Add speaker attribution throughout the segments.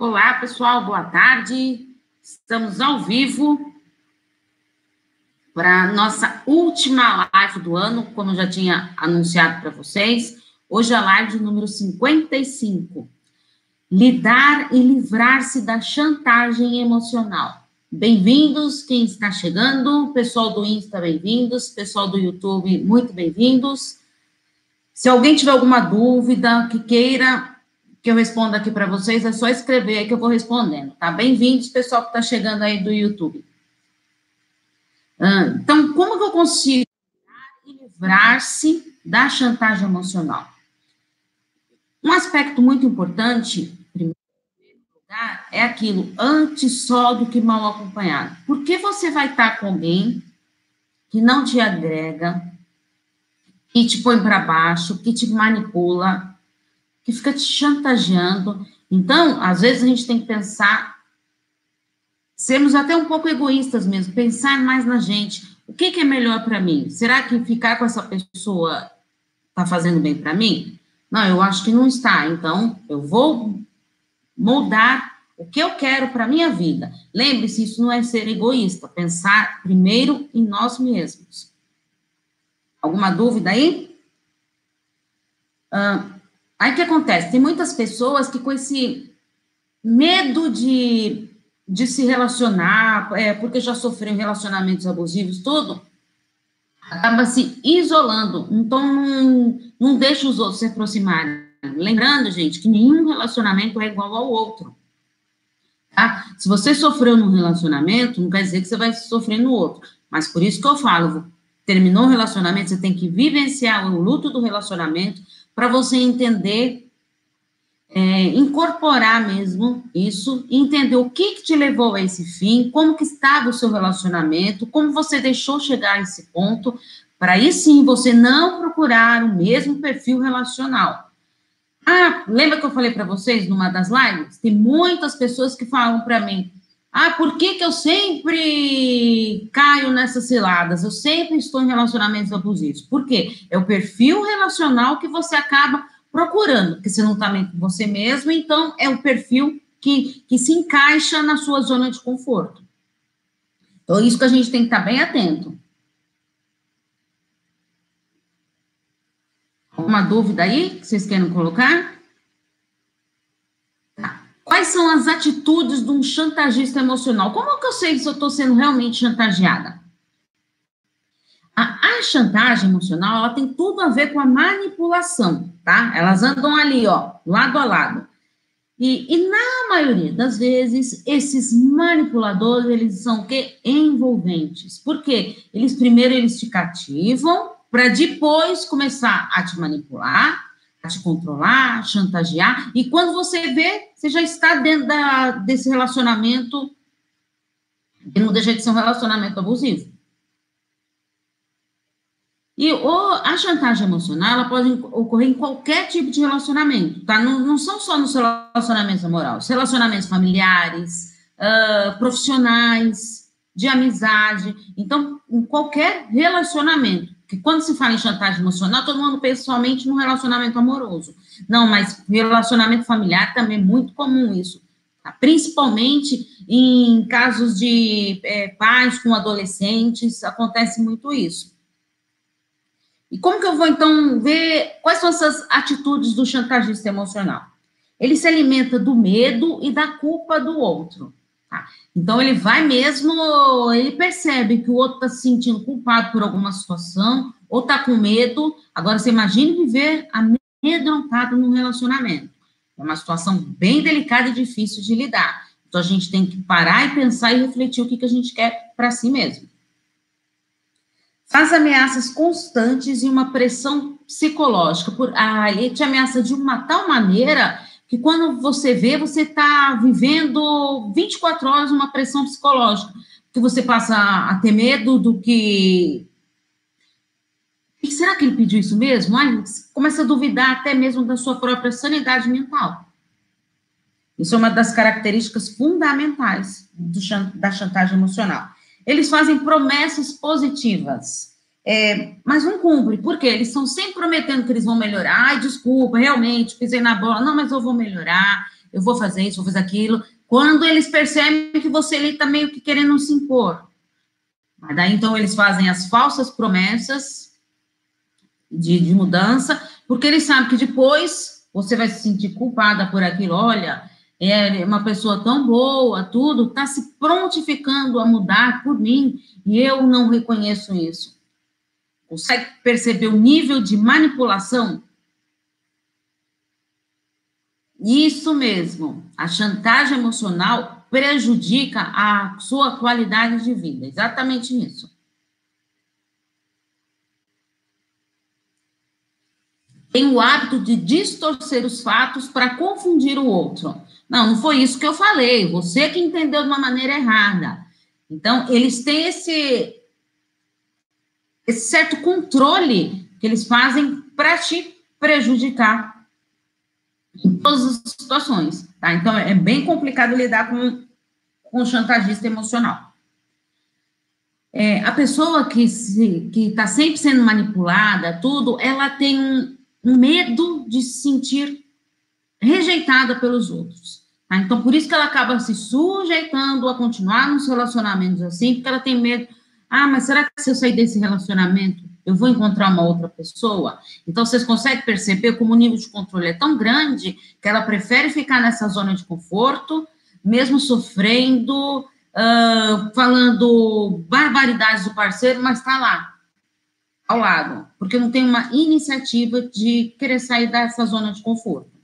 Speaker 1: Olá, pessoal, boa tarde. Estamos ao vivo para nossa última live do ano, como eu já tinha anunciado para vocês. Hoje é a live número 55. Lidar e livrar-se da chantagem emocional. Bem-vindos, quem está chegando, pessoal do Insta, bem-vindos, pessoal do YouTube, muito bem-vindos. Se alguém tiver alguma dúvida, que queira que eu responda aqui para vocês, é só escrever aí que eu vou respondendo, tá? Bem-vindos, pessoal que está chegando aí do YouTube. Ah, então, como que eu consigo livrar-se da chantagem emocional? Um aspecto muito importante, primeiro lugar, é aquilo, antes só do que mal acompanhado. Por que você vai estar com alguém que não te agrega, que te põe para baixo, que te manipula, que fica te chantageando. Então, às vezes a gente tem que pensar, sermos até um pouco egoístas mesmo, pensar mais na gente. O que, que é melhor para mim? Será que ficar com essa pessoa está fazendo bem para mim? Não, eu acho que não está. Então, eu vou moldar o que eu quero para minha vida. Lembre-se, isso não é ser egoísta, pensar primeiro em nós mesmos. Alguma dúvida aí? Ah, Aí o que acontece? Tem muitas pessoas que com esse medo de, de se relacionar, é, porque já sofreram relacionamentos abusivos, tudo, acaba se isolando. Então, não, não deixa os outros se aproximarem. Lembrando, gente, que nenhum relacionamento é igual ao outro. Tá? Se você sofreu num relacionamento, não quer dizer que você vai sofrer no outro. Mas por isso que eu falo, terminou o relacionamento, você tem que vivenciar o luto do relacionamento, para você entender, é, incorporar mesmo isso, entender o que, que te levou a esse fim, como que estava o seu relacionamento, como você deixou chegar a esse ponto, para aí sim você não procurar o mesmo perfil relacional. Ah, lembra que eu falei para vocês numa das lives? Tem muitas pessoas que falam para mim: ah, por que, que eu sempre caio nessas ciladas? Eu sempre estou em relacionamentos abusivos. Por quê? É o perfil relacional que você acaba procurando, porque você não está bem com você mesmo, então é o perfil que, que se encaixa na sua zona de conforto. Então, isso que a gente tem que estar tá bem atento. Alguma dúvida aí que vocês querem colocar? Quais são as atitudes de um chantagista emocional? Como que eu sei se eu estou sendo realmente chantageada? A, a, chantagem emocional, ela tem tudo a ver com a manipulação, tá? Elas andam ali, ó, lado a lado. E, e na maioria das vezes, esses manipuladores, eles são o quê? Envolventes. Por quê? Eles primeiro, eles te cativam, para depois começar a te manipular, te controlar, chantagear, e quando você vê, você já está dentro da, desse relacionamento, que não deixa de ser um relacionamento abusivo. E ou, a chantagem emocional ela pode ocorrer em qualquer tipo de relacionamento, tá? Não, não são só nos relacionamentos amorosos, relacionamentos familiares, uh, profissionais, de amizade. Então, em qualquer relacionamento. Porque quando se fala em chantagem emocional, todo mundo pensa somente no relacionamento amoroso. Não, mas relacionamento familiar também é muito comum isso. Tá? Principalmente em casos de é, pais com adolescentes, acontece muito isso. E como que eu vou, então, ver quais são essas atitudes do chantagista emocional? Ele se alimenta do medo e da culpa do outro. Tá? Então, ele vai mesmo, ele percebe que o outro está se sentindo culpado por alguma situação, ou está com medo. Agora, você imagine viver amedrontado num relacionamento. É uma situação bem delicada e difícil de lidar. Então, a gente tem que parar e pensar e refletir o que, que a gente quer para si mesmo. Faz ameaças constantes e uma pressão psicológica. Por, ah, ele te ameaça de uma tal maneira que quando você vê, você está vivendo 24 horas uma pressão psicológica, que você passa a ter medo do que. E será que ele pediu isso mesmo? Ai, começa a duvidar até mesmo da sua própria sanidade mental. Isso é uma das características fundamentais do, da chantagem emocional. Eles fazem promessas positivas é, mas não cumpre, porque eles estão sempre prometendo que eles vão melhorar. Ai, desculpa, realmente, pisei na bola. Não, mas eu vou melhorar. eu vou fazer isso, vou fazer aquilo. Quando eles percebem que você está meio que querendo se impor. Mas daí, então, eles fazem as falsas promessas de, de mudança, porque eles sabem que depois você vai se sentir culpada por aquilo. Olha, é uma pessoa tão boa, tudo, está se prontificando a mudar por mim, e eu não reconheço isso. Consegue perceber o nível de manipulação? Isso mesmo, a chantagem emocional prejudica a sua qualidade de vida, exatamente isso. Tem o hábito de distorcer os fatos para confundir o outro. Não, não foi isso que eu falei, você que entendeu de uma maneira errada. Então, eles têm esse, esse certo controle que eles fazem para te prejudicar em todas as situações, tá? Então, é bem complicado lidar com, com o chantagista emocional. É, a pessoa que está sempre sendo manipulada, tudo, ela tem um, um medo de se sentir rejeitada pelos outros. Tá? Então, por isso que ela acaba se sujeitando a continuar nos relacionamentos assim, porque ela tem medo. Ah, mas será que se eu sair desse relacionamento, eu vou encontrar uma outra pessoa? Então, vocês conseguem perceber como o nível de controle é tão grande que ela prefere ficar nessa zona de conforto, mesmo sofrendo, uh, falando barbaridades do parceiro, mas está lá, ao lado, porque não tem uma iniciativa de querer sair dessa zona de conforto.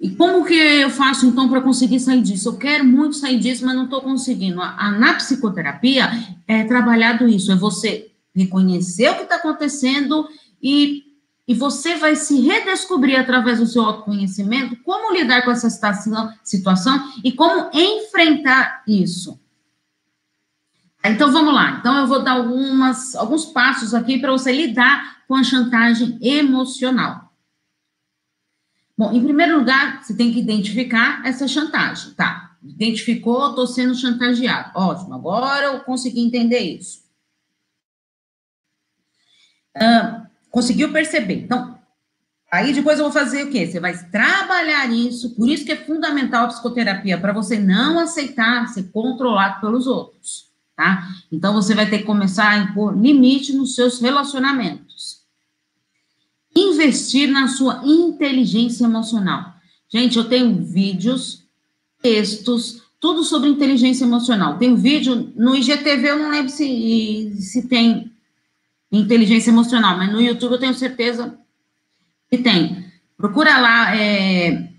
Speaker 1: E como que eu faço, então, para conseguir sair disso? Eu quero muito sair disso, mas não estou conseguindo. A, a, na psicoterapia é trabalhado isso, é você reconhecer o que está acontecendo e, e você vai se redescobrir através do seu autoconhecimento como lidar com essa situação, situação e como enfrentar isso. Então, vamos lá. Então, eu vou dar algumas, alguns passos aqui para você lidar com a chantagem emocional. Bom, em primeiro lugar, você tem que identificar essa chantagem, tá? Identificou, estou sendo chantageado. Ótimo, agora eu consegui entender isso. Uh, conseguiu perceber. Então, aí depois eu vou fazer o quê? Você vai trabalhar isso, por isso que é fundamental a psicoterapia, para você não aceitar ser controlado pelos outros, tá? Então, você vai ter que começar a impor limite nos seus relacionamentos investir na sua inteligência emocional. Gente, eu tenho vídeos, textos, tudo sobre inteligência emocional. Tem um vídeo no IGTV, eu não lembro se, se tem inteligência emocional, mas no YouTube eu tenho certeza que tem. Procura lá, é,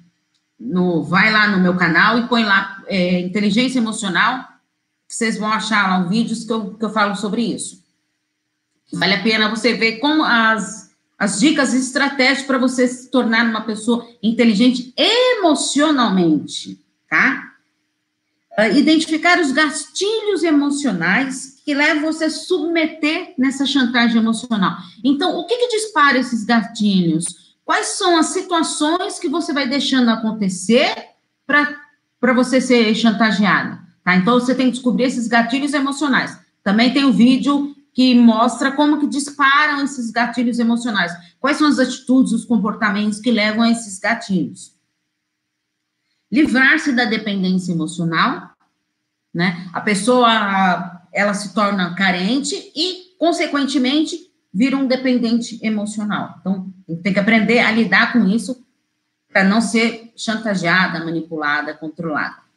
Speaker 1: no, vai lá no meu canal e põe lá é, inteligência emocional, vocês vão achar lá um vídeos que eu, que eu falo sobre isso. Vale a pena você ver como as as dicas estratégias para você se tornar uma pessoa inteligente emocionalmente, tá? Uh, identificar os gastilhos emocionais que levam você a submeter nessa chantagem emocional. Então, o que, que dispara esses gatilhos? Quais são as situações que você vai deixando acontecer para você ser chantageado? Tá? Então, você tem que descobrir esses gatilhos emocionais. Também tem o vídeo que mostra como que disparam esses gatilhos emocionais. Quais são as atitudes, os comportamentos que levam a esses gatilhos? Livrar-se da dependência emocional, né? A pessoa ela se torna carente e, consequentemente, vira um dependente emocional. Então, tem que aprender a lidar com isso para não ser chantageada, manipulada, controlada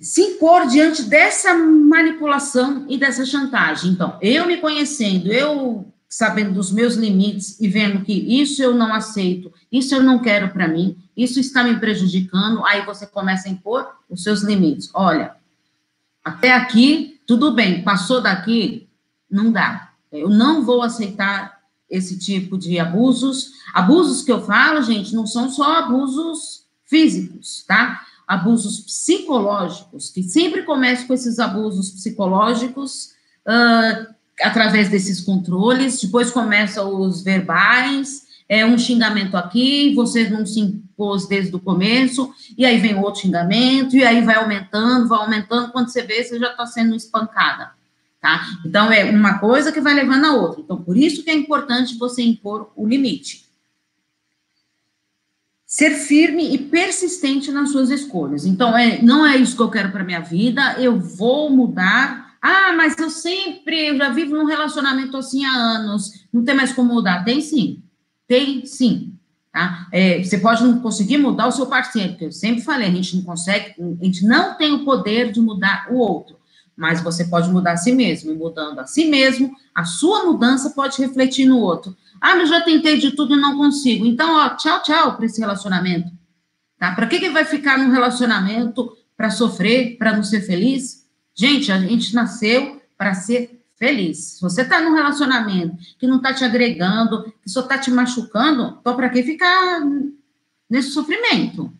Speaker 1: se impor diante dessa manipulação e dessa chantagem. Então, eu me conhecendo, eu sabendo dos meus limites e vendo que isso eu não aceito, isso eu não quero para mim, isso está me prejudicando, aí você começa a impor os seus limites. Olha, até aqui, tudo bem, passou daqui, não dá. Eu não vou aceitar esse tipo de abusos. Abusos que eu falo, gente, não são só abusos físicos, tá? Abusos psicológicos, que sempre começam com esses abusos psicológicos, uh, através desses controles, depois começam os verbais, é um xingamento aqui, você não se impôs desde o começo, e aí vem outro xingamento, e aí vai aumentando, vai aumentando, quando você vê, você já está sendo espancada, tá? Então, é uma coisa que vai levando a outra. Então, por isso que é importante você impor o limite. Ser firme e persistente nas suas escolhas. Então, é, não é isso que eu quero para minha vida, eu vou mudar. Ah, mas eu sempre, eu já vivo num relacionamento assim há anos, não tem mais como mudar. Tem sim, tem sim. Tá? É, você pode não conseguir mudar o seu parceiro, porque eu sempre falei, a gente não consegue, a gente não tem o poder de mudar o outro, mas você pode mudar a si mesmo, e mudando a si mesmo, a sua mudança pode refletir no outro. Ah, mas já tentei de tudo e não consigo. Então, ó, tchau, tchau para esse relacionamento. Tá? Para que, que vai ficar num relacionamento para sofrer, para não ser feliz? Gente, a gente nasceu para ser feliz. Se você está num relacionamento que não está te agregando, que só está te machucando, então para que ficar nesse sofrimento?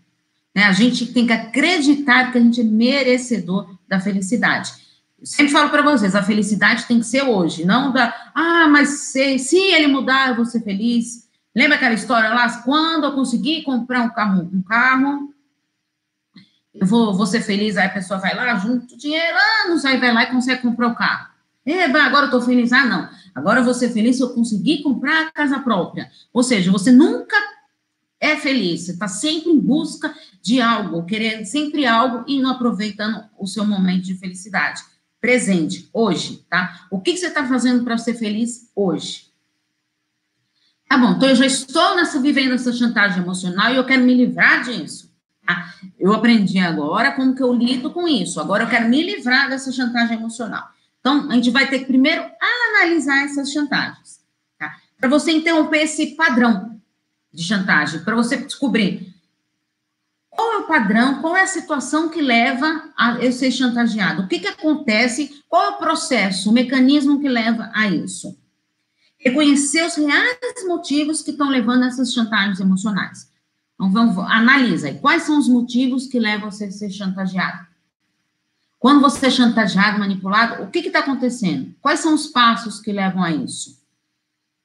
Speaker 1: Né? A gente tem que acreditar que a gente é merecedor da felicidade sempre falo para vocês, a felicidade tem que ser hoje, não da, ah, mas se, se ele mudar, eu vou ser feliz. Lembra aquela história lá? Quando eu conseguir comprar um carro, um carro, eu vou, vou ser feliz, aí a pessoa vai lá, junto dinheiro, anos, aí vai lá e consegue comprar o carro. Eba, agora eu tô feliz. Ah, não. Agora eu vou ser feliz se eu conseguir comprar a casa própria. Ou seja, você nunca é feliz, você está sempre em busca de algo, querendo sempre algo e não aproveitando o seu momento de felicidade presente, hoje, tá? O que, que você está fazendo para ser feliz hoje? Tá bom, então eu já estou nessa, vivendo essa chantagem emocional e eu quero me livrar disso. Tá? Eu aprendi agora como que eu lido com isso. Agora eu quero me livrar dessa chantagem emocional. Então, a gente vai ter que primeiro analisar essas chantagens. Tá? Para você interromper esse padrão de chantagem, para você descobrir qual é o padrão, qual é a situação que leva a eu ser chantageado? O que, que acontece? Qual é o processo, o mecanismo que leva a isso? Reconhecer os reais motivos que estão levando a essas chantagens emocionais. Então, vamos, analisa aí. Quais são os motivos que levam você a ser chantageado? Quando você é chantageado, manipulado, o que está acontecendo? Quais são os passos que levam a isso?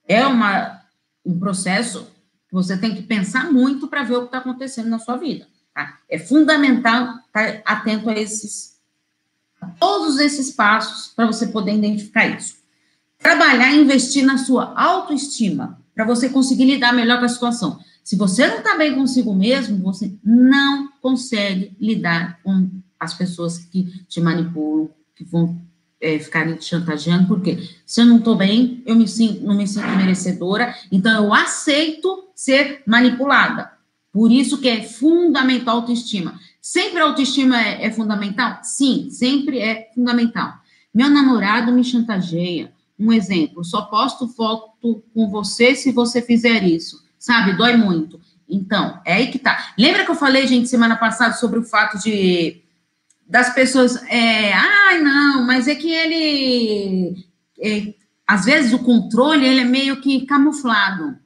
Speaker 1: É uma, um processo que você tem que pensar muito para ver o que está acontecendo na sua vida. Tá? É fundamental estar atento a esses, a todos esses passos para você poder identificar isso. Trabalhar e investir na sua autoestima para você conseguir lidar melhor com a situação. Se você não está bem consigo mesmo, você não consegue lidar com as pessoas que te manipulam, que vão é, ficarem te chantageando, porque se eu não estou bem, eu me sinto, não me sinto merecedora, então eu aceito ser manipulada. Por isso que é fundamental a autoestima. Sempre a autoestima é, é fundamental? Sim, sempre é fundamental. Meu namorado me chantageia. Um exemplo, só posto foto com você se você fizer isso. Sabe, dói muito. Então, é aí que tá. Lembra que eu falei, gente, semana passada sobre o fato de das pessoas, é, ai, não, mas é que ele, é, às vezes o controle, ele é meio que camuflado.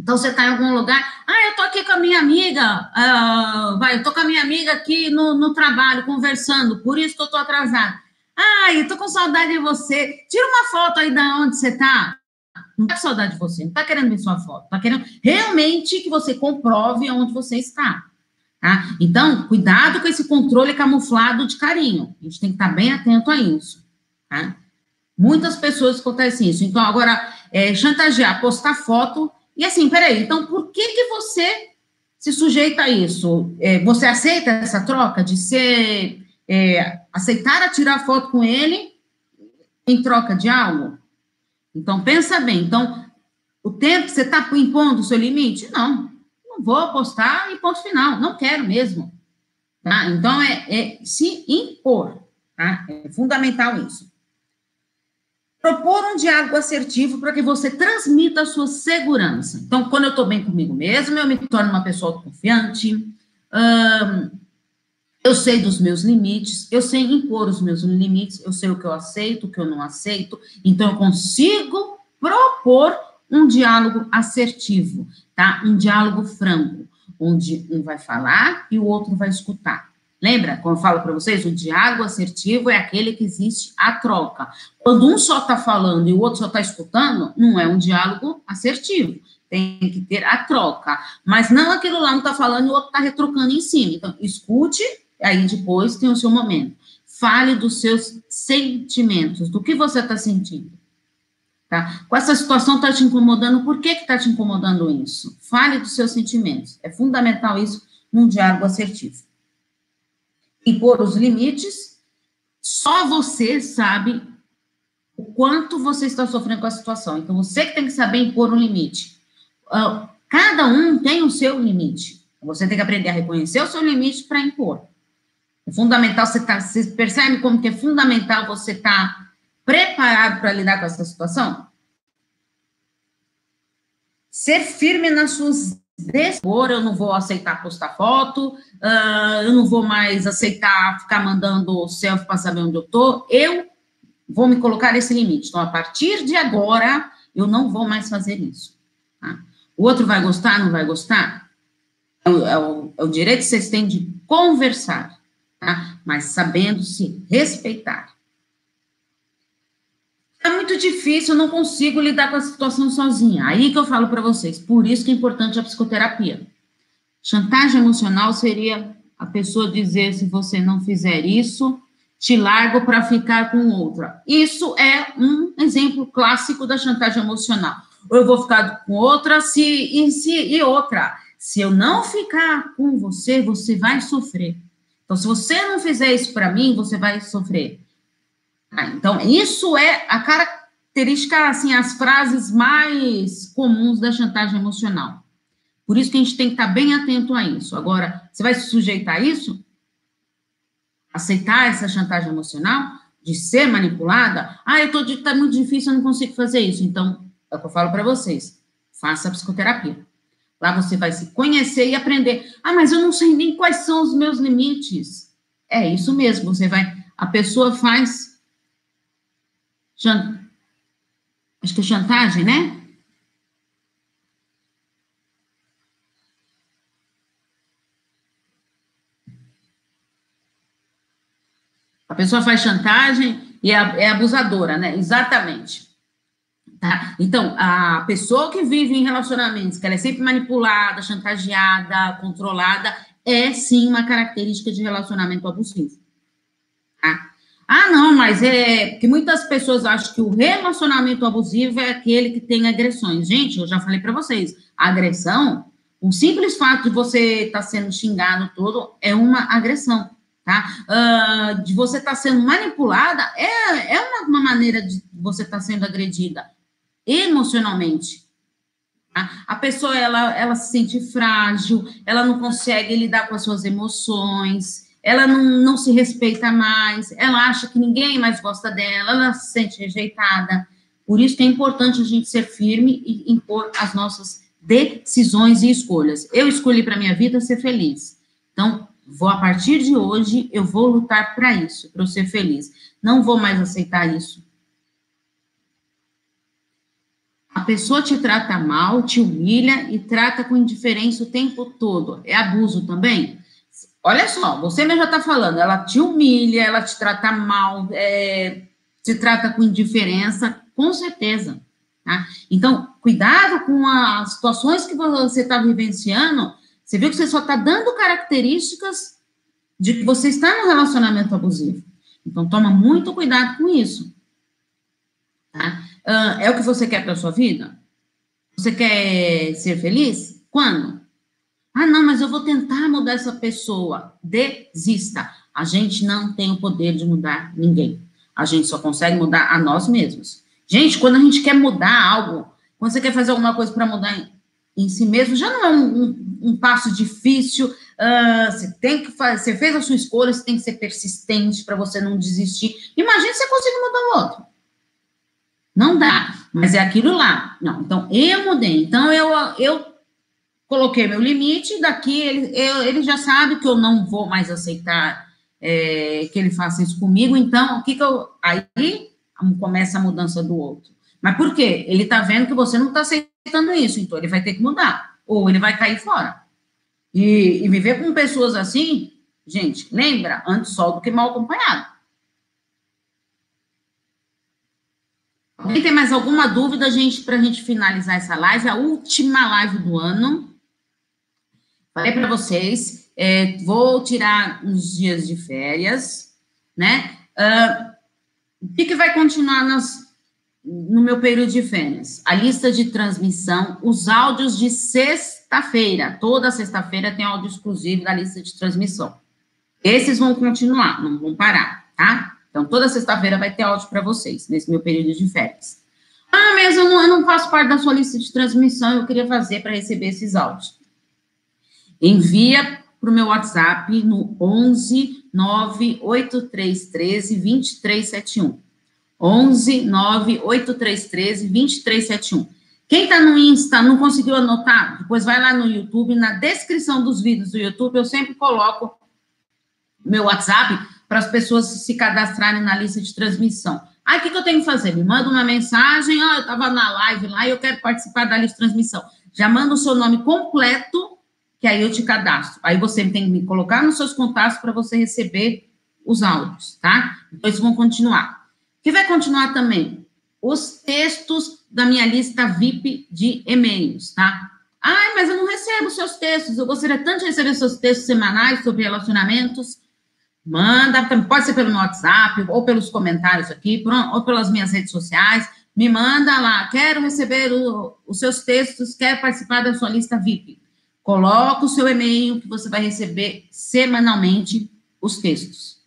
Speaker 1: Então, você está em algum lugar, ah, eu estou aqui com a minha amiga, uh, vai, eu estou com a minha amiga aqui no, no trabalho, conversando, por isso que eu estou atrasada. Ai, eu estou com saudade de você. Tira uma foto aí da onde você está. Não está com saudade de você, não está querendo ver sua foto, está querendo realmente que você comprove onde você está. Tá? Então, cuidado com esse controle camuflado de carinho. A gente tem que estar tá bem atento a isso. Tá? Muitas pessoas acontecem isso. Então, agora, é, chantagear, postar foto e assim, peraí, então por que, que você se sujeita a isso? É, você aceita essa troca de ser, é, aceitar a tirar foto com ele em troca de algo? Então, pensa bem. Então, o tempo que você está impondo o seu limite? Não, não vou apostar e ponto final. Não quero mesmo. Tá? Então, é, é se impor. Tá? É fundamental isso propor um diálogo assertivo para que você transmita a sua segurança. Então, quando eu estou bem comigo mesmo, eu me torno uma pessoa autoconfiante, hum, eu sei dos meus limites, eu sei impor os meus limites, eu sei o que eu aceito, o que eu não aceito, então eu consigo propor um diálogo assertivo, tá? Um diálogo franco, onde um vai falar e o outro vai escutar. Lembra, como eu falo para vocês, o diálogo assertivo é aquele que existe a troca. Quando um só está falando e o outro só está escutando, não é um diálogo assertivo. Tem que ter a troca. Mas não aquilo lá um está falando e o outro está retrocando em cima. Então, escute, aí depois tem o seu momento. Fale dos seus sentimentos, do que você está sentindo. Tá? Com essa situação está te incomodando, por que está te incomodando isso? Fale dos seus sentimentos. É fundamental isso num diálogo assertivo. Impor os limites, só você sabe o quanto você está sofrendo com a situação. Então, você que tem que saber impor um limite. Uh, cada um tem o seu limite. Você tem que aprender a reconhecer o seu limite para impor. É fundamental você tá, você percebe como que é fundamental você estar tá preparado para lidar com essa situação? Ser firme nas suas decisões. Eu não vou aceitar postar foto, uh, eu não vou mais aceitar ficar mandando selfie para saber onde eu estou. Eu vou me colocar esse limite. Então, a partir de agora, eu não vou mais fazer isso. Tá? O outro vai gostar, não vai gostar? É o, é o, é o direito que vocês têm de conversar, tá? mas sabendo se respeitar. É muito difícil, eu não consigo lidar com a situação sozinha. Aí que eu falo para vocês, por isso que é importante a psicoterapia. Chantagem emocional seria a pessoa dizer: se você não fizer isso, te largo para ficar com outra. Isso é um exemplo clássico da chantagem emocional. Ou eu vou ficar com outra, se e se e outra. Se eu não ficar com você, você vai sofrer. Então, se você não fizer isso para mim, você vai sofrer. Ah, então, isso é a característica, assim, as frases mais comuns da chantagem emocional. Por isso que a gente tem que estar bem atento a isso. Agora, você vai se sujeitar a isso? Aceitar essa chantagem emocional? De ser manipulada? Ah, eu tô tá muito difícil, eu não consigo fazer isso. Então, é o que eu falo para vocês. Faça a psicoterapia. Lá você vai se conhecer e aprender. Ah, mas eu não sei nem quais são os meus limites. É isso mesmo, você vai. A pessoa faz. Acho que é chantagem, né? A pessoa faz chantagem e é, é abusadora, né? Exatamente. Tá? Então, a pessoa que vive em relacionamentos, que ela é sempre manipulada, chantageada, controlada, é sim uma característica de relacionamento abusivo. Tá? Ah, não, mas é que muitas pessoas acham que o relacionamento abusivo é aquele que tem agressões. Gente, eu já falei para vocês, agressão, o simples fato de você estar tá sendo xingado todo é uma agressão, tá? Uh, de você estar tá sendo manipulada é, é uma, uma maneira de você estar tá sendo agredida emocionalmente. Tá? A pessoa, ela, ela se sente frágil, ela não consegue lidar com as suas emoções, ela não, não se respeita mais, ela acha que ninguém mais gosta dela, ela se sente rejeitada. Por isso que é importante a gente ser firme e impor as nossas decisões e escolhas. Eu escolhi para minha vida ser feliz. Então, vou a partir de hoje, eu vou lutar para isso, para eu ser feliz. Não vou mais aceitar isso a pessoa te trata mal, te humilha e trata com indiferença o tempo todo. É abuso também? Olha só, você mesmo já está falando, ela te humilha, ela te trata mal, é, te trata com indiferença, com certeza. Tá? Então, cuidado com as situações que você está vivenciando. Você viu que você só está dando características de que você está no relacionamento abusivo. Então, toma muito cuidado com isso. Tá? É o que você quer para sua vida? Você quer ser feliz? Quando? Ah, não, mas eu vou tentar mudar essa pessoa. Desista. A gente não tem o poder de mudar ninguém. A gente só consegue mudar a nós mesmos. Gente, quando a gente quer mudar algo, quando você quer fazer alguma coisa para mudar em, em, si mesmo, já não é um, um, um passo difícil. Uh, você tem que fazer, você fez a sua escolha, você tem que ser persistente para você não desistir. Imagina se você conseguir mudar o outro. Não dá, mas é aquilo lá. Não, então eu mudei. Então eu, eu coloquei meu limite, daqui ele, eu, ele já sabe que eu não vou mais aceitar é, que ele faça isso comigo, então o que, que eu. Aí começa a mudança do outro. Mas por quê? Ele tá vendo que você não está aceitando isso, então ele vai ter que mudar, ou ele vai cair fora. E, e viver com pessoas assim, gente, lembra, antes só do que mal acompanhado. Alguém tem mais alguma dúvida, gente, para a gente finalizar essa live? A última live do ano. Falei para vocês, é, vou tirar uns dias de férias, né? Uh, o que, que vai continuar nas, no meu período de férias, a lista de transmissão, os áudios de sexta-feira. Toda sexta-feira tem áudio exclusivo da lista de transmissão. Esses vão continuar, não vão parar, tá? Então, toda sexta-feira vai ter áudio para vocês, nesse meu período de férias. Ah, mas eu não, eu não faço parte da sua lista de transmissão, eu queria fazer para receber esses áudios. Envia para o meu WhatsApp no 11 98313 2371. 11 98313 2371. Quem está no Insta não conseguiu anotar, depois vai lá no YouTube, na descrição dos vídeos do YouTube, eu sempre coloco meu WhatsApp para as pessoas se cadastrarem na lista de transmissão. Aí o que, que eu tenho que fazer? Me manda uma mensagem, ó, oh, eu estava na live lá e eu quero participar da lista de transmissão. Já manda o seu nome completo, que aí eu te cadastro. Aí você tem que me colocar nos seus contatos para você receber os áudios, tá? Depois vão continuar. O que vai continuar também? Os textos da minha lista VIP de e-mails, tá? Ai, mas eu não recebo seus textos. Eu gostaria tanto de receber seus textos semanais sobre relacionamentos. Manda, pode ser pelo meu WhatsApp, ou pelos comentários aqui, ou pelas minhas redes sociais. Me manda lá, quero receber o, os seus textos, quero participar da sua lista VIP. Coloca o seu e-mail que você vai receber semanalmente os textos.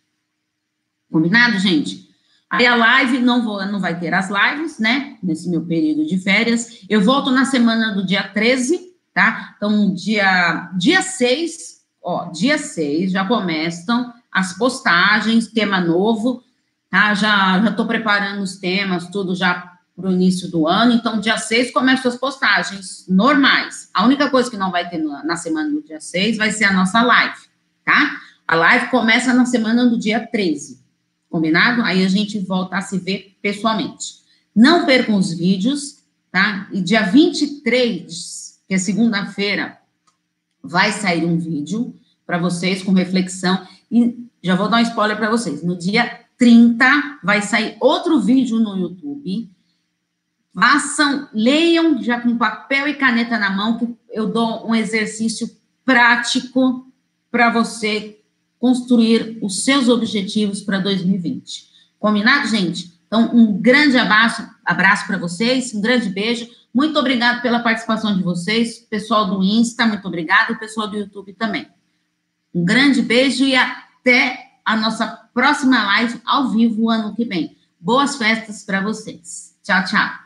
Speaker 1: Combinado, gente? Aí a live, não, vou, não vai ter as lives, né? Nesse meu período de férias. Eu volto na semana do dia 13, tá? Então, dia, dia 6, ó, dia 6 já começam as postagens, tema novo, tá? Já já tô preparando os temas, tudo já para o início do ano. Então, dia 6 começam as postagens normais. A única coisa que não vai ter na semana do dia 6 vai ser a nossa live, tá? A live começa na semana do dia 13. Combinado? Aí a gente volta a se ver pessoalmente. Não percam os vídeos, tá? E dia 23, que é segunda-feira, vai sair um vídeo para vocês com reflexão. E já vou dar um spoiler para vocês. No dia 30 vai sair outro vídeo no YouTube. Façam, leiam já com papel e caneta na mão, que eu dou um exercício prático para você construir os seus objetivos para 2020. Combinado, gente? Então, um grande abraço, abraço para vocês, um grande beijo. Muito obrigado pela participação de vocês, pessoal do Insta, muito obrigado, pessoal do YouTube também. Um grande beijo e até a nossa próxima live ao vivo ano que vem. Boas festas para vocês. Tchau, tchau.